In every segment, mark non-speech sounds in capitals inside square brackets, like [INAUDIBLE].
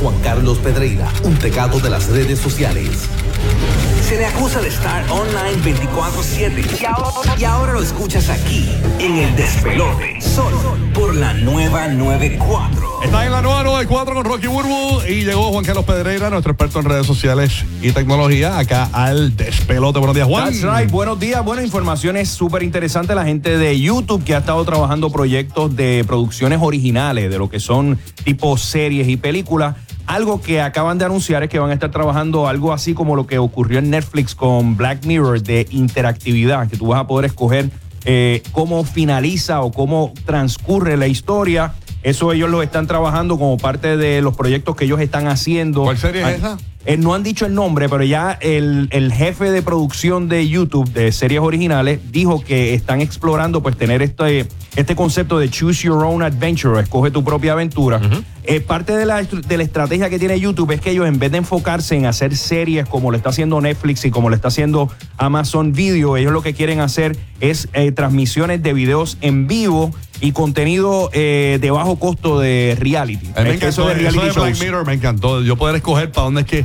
Juan Carlos Pedreira, un pecado de las redes sociales. Se le acusa de estar online 24-7 y ahora, y ahora lo escuchas aquí, en el despelote, solo por la nueva 94. Está en la nueva 94 con Rocky Burbu y llegó Juan Carlos Pedreira, nuestro experto en redes sociales y tecnología, acá al despelote. Buenos días, Juan. That's right. Buenos días. Bueno, información es súper interesante. La gente de YouTube que ha estado trabajando proyectos de producciones originales, de lo que son tipo series y películas. Algo que acaban de anunciar es que van a estar trabajando algo así como lo que ocurrió en Netflix con Black Mirror de interactividad, que tú vas a poder escoger eh, cómo finaliza o cómo transcurre la historia. Eso ellos lo están trabajando como parte de los proyectos que ellos están haciendo. ¿Cuál serie es Ah, esa? Eh, no han dicho el nombre, pero ya el, el jefe de producción de YouTube de series originales dijo que están explorando pues tener este, este concepto de choose your own adventure, escoge tu propia aventura. Eh, parte de la, de la estrategia que tiene YouTube es que ellos en vez de enfocarse en hacer series como lo está haciendo Netflix y como lo está haciendo Amazon Video, ellos lo que quieren hacer es eh, transmisiones de videos en vivo y contenido eh, de bajo costo de reality. Me encantó, eso de, reality Black shows. Mirror me encantó. Yo poder escoger para dónde es que.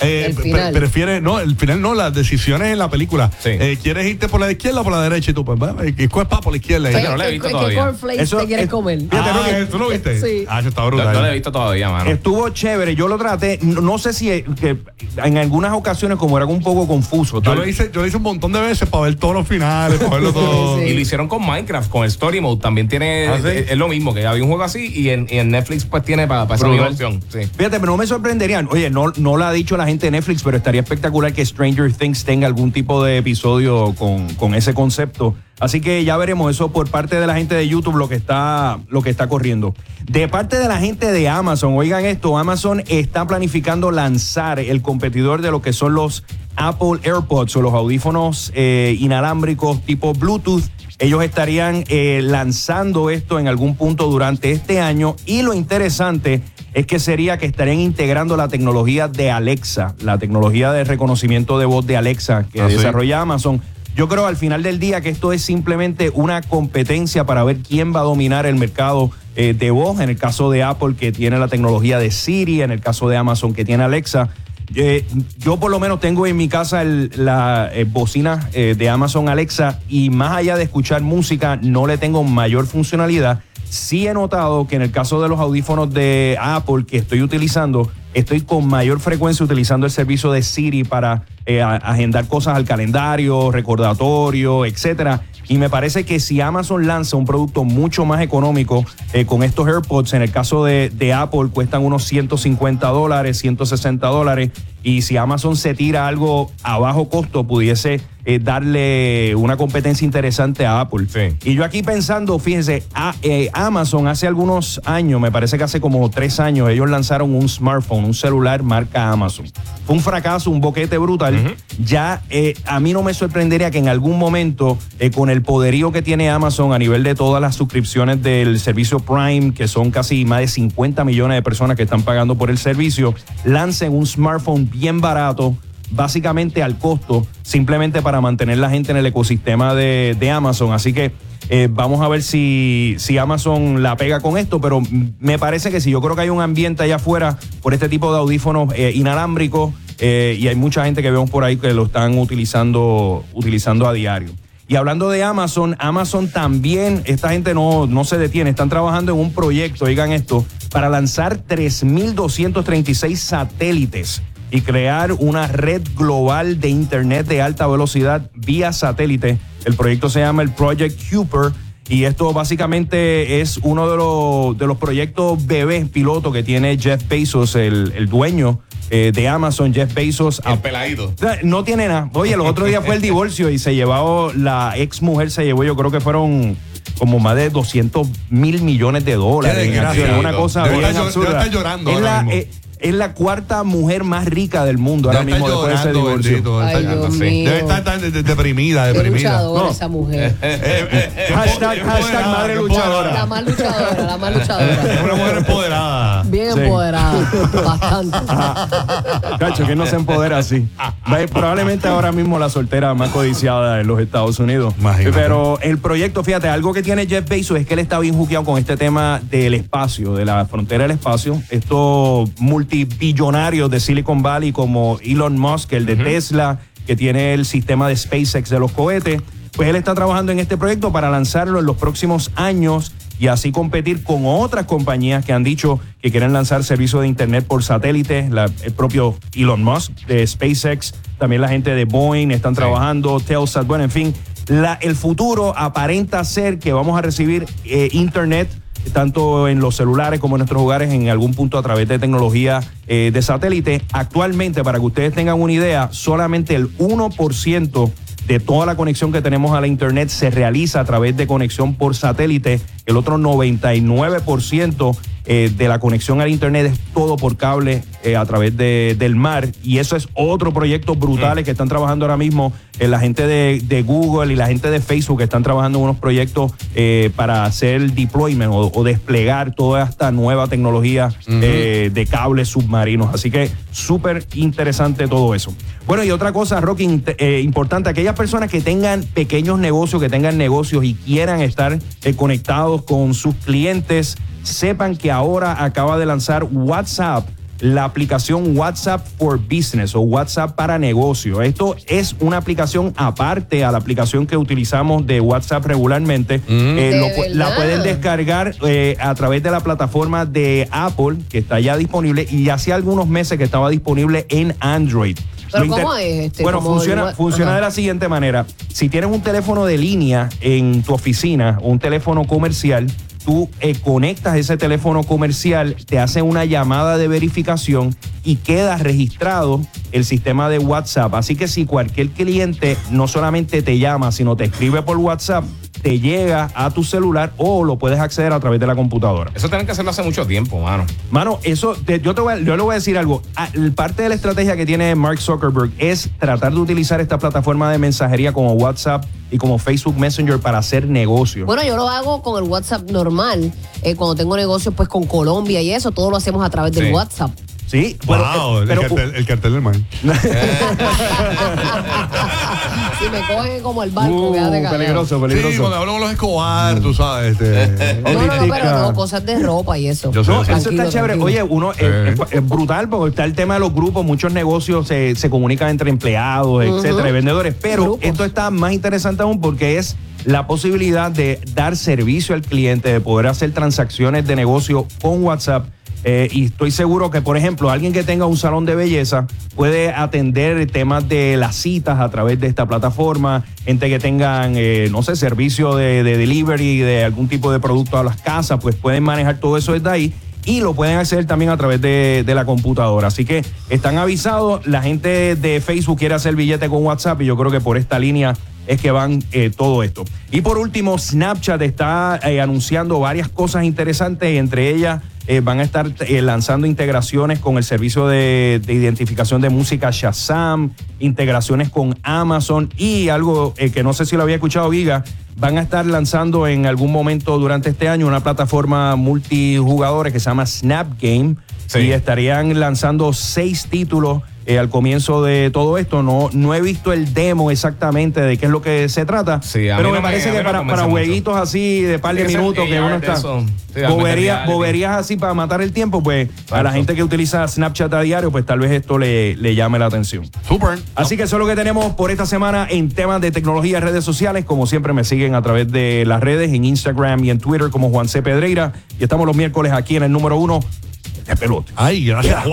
eh, El pre- final. prefiere, no, el final no, las decisiones en la película. Sí. Eh, ¿Quieres irte por la izquierda o por la derecha? Y tú, pues, va, eh, escoges para por la izquierda. ¿Qué, Y- no la he qué- visto todavía. Eso te quieres es- comer? Fíjate, Ah, Rocky. ¿tú lo viste? Sí. Ah, eso está No, brutal. no lo he visto todavía, mano. Estuvo chévere, yo lo traté. No, no sé si que en algunas ocasiones, como era un poco confuso. Yo lo, hice, yo lo hice un montón de veces para ver todos los finales, para verlo [LAUGHS] todo. Sí. Y lo hicieron con Minecraft, con Story Mode. También tiene. ¿Ah, sí? es, es lo mismo, que había un juego así y en, y en Netflix pues tiene para, para esa misma opción. Sí. Fíjate, pero no me sorprenderían. Oye, no, no lo ha dicho la gente de Netflix, pero estaría espectacular que Stranger Things tenga algún tipo de episodio con, con ese concepto. Así que ya veremos eso por parte de la gente de YouTube lo que está lo que está corriendo. De parte de la gente de Amazon, oigan esto, Amazon está planificando lanzar el competidor de lo que son los Apple AirPods o los audífonos eh, inalámbricos tipo Bluetooth. Ellos estarían eh, lanzando esto en algún punto durante este año y lo interesante es que sería que estarían integrando la tecnología de Alexa, la tecnología de reconocimiento de voz de Alexa que Ah, sí. desarrolla Amazon. Yo creo al final del día que esto es simplemente una competencia para ver quién va a dominar el mercado eh, de voz. En el caso de Apple, que tiene la tecnología de Siri, en el caso de Amazon, que tiene Alexa. Eh, yo por lo menos tengo en mi casa el- la eh, bocina eh, de Amazon Alexa y más allá de escuchar música no le tengo mayor funcionalidad. Sí he notado que en el caso de los audífonos de Apple que estoy utilizando, estoy con mayor frecuencia utilizando el servicio de Siri para eh, agendar cosas al calendario, recordatorio, etcétera. Y me parece que si Amazon lanza un producto mucho más económico eh, con estos AirPods, en el caso de, de Apple cuestan unos 150 dólares, 160 dólares. Y si Amazon se tira algo a bajo costo, pudiese eh, darle una competencia interesante a Apple. Sí. Y yo aquí pensando, fíjense, a- eh, Amazon hace algunos años, me parece que hace como tres años, ellos lanzaron un smartphone, un celular marca Amazon. Fue un fracaso, un boquete brutal. Ya eh, a mí no me sorprendería que en algún momento, con el poderío que tiene Amazon a nivel de todas las suscripciones del servicio Prime, que son casi más de 50 millones de personas que están pagando por el servicio, lancen un smartphone bien barato básicamente al costo, simplemente para mantener la gente en el ecosistema de, Amazon. Así que eh, vamos a ver si, si Amazon la pega con esto, pero me parece que sí, yo creo que hay un ambiente allá afuera por este tipo de audífonos eh, inalámbricos eh, y hay mucha gente que vemos por ahí que lo están utilizando, utilizando a diario. Y hablando de Amazon, Amazon también, esta gente no, no se detiene, están trabajando en un proyecto, oigan esto, para lanzar 3.236 satélites y crear una red global de Internet de alta velocidad vía satélite. El proyecto se llama el Project Cooper y esto básicamente es uno de los, de los proyectos bebés piloto que tiene Jeff Bezos, el, el dueño eh, de Amazon, Jeff Bezos. El peladito. No tiene nada. Oye, los otros días fue el [LAUGHS] divorcio y se llevaba, la ex mujer se llevó, yo creo que fueron como más de 200 mil millones de dólares. Una cosa bien absurda. estar llorando Es ahora la, mismo. eh, es la cuarta mujer más rica del mundo ahora mismo después de ese divorcio. bendito, debe Ay, estar- Dios sí. mío. Debe estar tan de- de- deprimida, Qué deprimida. luchadora No. esa mujer. Hashtag, hashtag madre La luchadora. más luchadora, la más [LAUGHS] Es luchadora. una mujer empoderada. Bien Sí. empoderada. Bastante. [LAUGHS] Cacho, que no se empodera así. Ve, Probablemente ahora mismo la soltera más codiciada en los Estados Unidos. Imagínate. Pero el proyecto, fíjate, algo que tiene Jeff Bezos es que él está bien juqueado con este tema del espacio, de la frontera del espacio. Esto multibillonarios de Silicon Valley como Elon Musk, el de Tesla, que tiene el sistema de SpaceX de los cohetes. Pues él está trabajando en este proyecto para lanzarlo en los próximos años y así competir con otras compañías que han dicho que quieren lanzar servicios de Internet por satélite. La- el propio Elon Musk de SpaceX, también la gente de Boeing están trabajando, Telsat, bueno, en fin. La- el futuro aparenta ser que vamos a recibir eh, Internet tanto en los celulares como en nuestros hogares en algún punto a través de tecnología eh, de satélite. Actualmente, para que ustedes tengan una idea, solamente el 1% de toda la conexión que tenemos a la Internet se realiza a través de conexión por satélite. El otro 99% eh, de la conexión al Internet es todo por cable eh, a través de- del mar. Y eso es otro proyecto brutales que están trabajando ahora mismo eh, la gente de, de Google y la gente de Facebook que están trabajando en unos proyectos eh, para hacer deployment o, o desplegar toda esta nueva tecnología de cables submarinos. Así que súper interesante todo eso. Bueno, y otra cosa, Rocky, importante, aquellas personas que tengan pequeños negocios, que tengan negocios y quieran estar eh, con sus clientes, sepan que ahora acaba de lanzar WhatsApp la aplicación WhatsApp for Business o WhatsApp para negocio. Esto es una aplicación aparte a la aplicación que utilizamos de WhatsApp regularmente. Eh, ¿De lo pu- la pueden descargar eh, a través de la plataforma de Apple, que está ya disponible, y hace algunos meses que estaba disponible en Android. ¿Pero cómo es este? Bueno, funciona, wa- funciona Ajá. de la siguiente manera. Si tienes un teléfono de línea en tu oficina un teléfono comercial, tú eh, conectas ese teléfono comercial, te hace una llamada de verificación y queda registrado el sistema de WhatsApp. Así que si cualquier cliente no solamente te llama, sino te escribe por WhatsApp, te llega a tu celular o lo puedes acceder a través de la computadora. Eso tienen que hacerlo hace mucho tiempo, mano. Mano, eso, te- yo, te voy a- yo le voy a decir algo. Ah, Parte de la estrategia que tiene Mark Zuckerberg es tratar de utilizar esta plataforma de mensajería como WhatsApp y como Facebook Messenger para hacer negocios. Bueno, yo lo hago con el WhatsApp normal. eh, cuando tengo negocios pues con Colombia y eso, todo lo hacemos a través del. WhatsApp. sí, Wow, pero, el, pero- cartel, el cartel del mar. [LAUGHS] [LAUGHS] si me cogen como el barco, Uh, quédate callado. peligroso, Sí, peligroso. cuando hablamos de los Escobar, tú sabes. Este, No, no, no, Ahorita- pero no, cosas de ropa y eso. Yo sé, No, eso Tranquilo, está chévere. tranquilo. Oye, uno Eh. es, es brutal porque está el tema de los grupos. Muchos negocios se, se comunican entre empleados, etcétera, y vendedores. Pero Grupos. esto está más interesante aún porque es la posibilidad de dar servicio al cliente, de poder hacer transacciones de negocio con WhatsApp. Eh, y estoy seguro que, por ejemplo, alguien que tenga un salón de belleza puede atender temas de las citas a través de esta plataforma. Gente que tengan, eh, no sé, servicio de, de delivery de algún tipo de producto a las casas, pues pueden manejar todo eso desde ahí y lo pueden hacer también a través de, la computadora. Así que están avisados. La gente de Facebook quiere hacer billete con WhatsApp y yo creo que por esta línea es que van eh, todo esto. Y por último, Snapchat está anunciando varias cosas interesantes entre ellas eh, van a estar eh, lanzando integraciones con el servicio de, de identificación de música Shazam, integraciones con Amazon y algo eh, que no sé si lo había escuchado Viga, van a estar lanzando en algún momento durante este año una plataforma multijugadores que se llama Snap Game Sí. y estarían lanzando seis títulos eh, al comienzo de todo esto. No, no he visto el demo exactamente de qué es lo que se trata, Sí, a pero me no me- parece que no para, mucho. jueguitos así de par de minutos que uno está. Sí, boberías así para matar el tiempo, pues a la gente que utiliza Snapchat a diario, pues tal vez esto le, le llame la atención. Super. Así que eso es lo que tenemos por esta semana en temas de tecnología y redes sociales. Como siempre me siguen a través de las redes, en Instagram y en Twitter como Juan C. Pedreira. Y estamos los miércoles aquí en el número uno de pelote. Ay, gracias, Juan.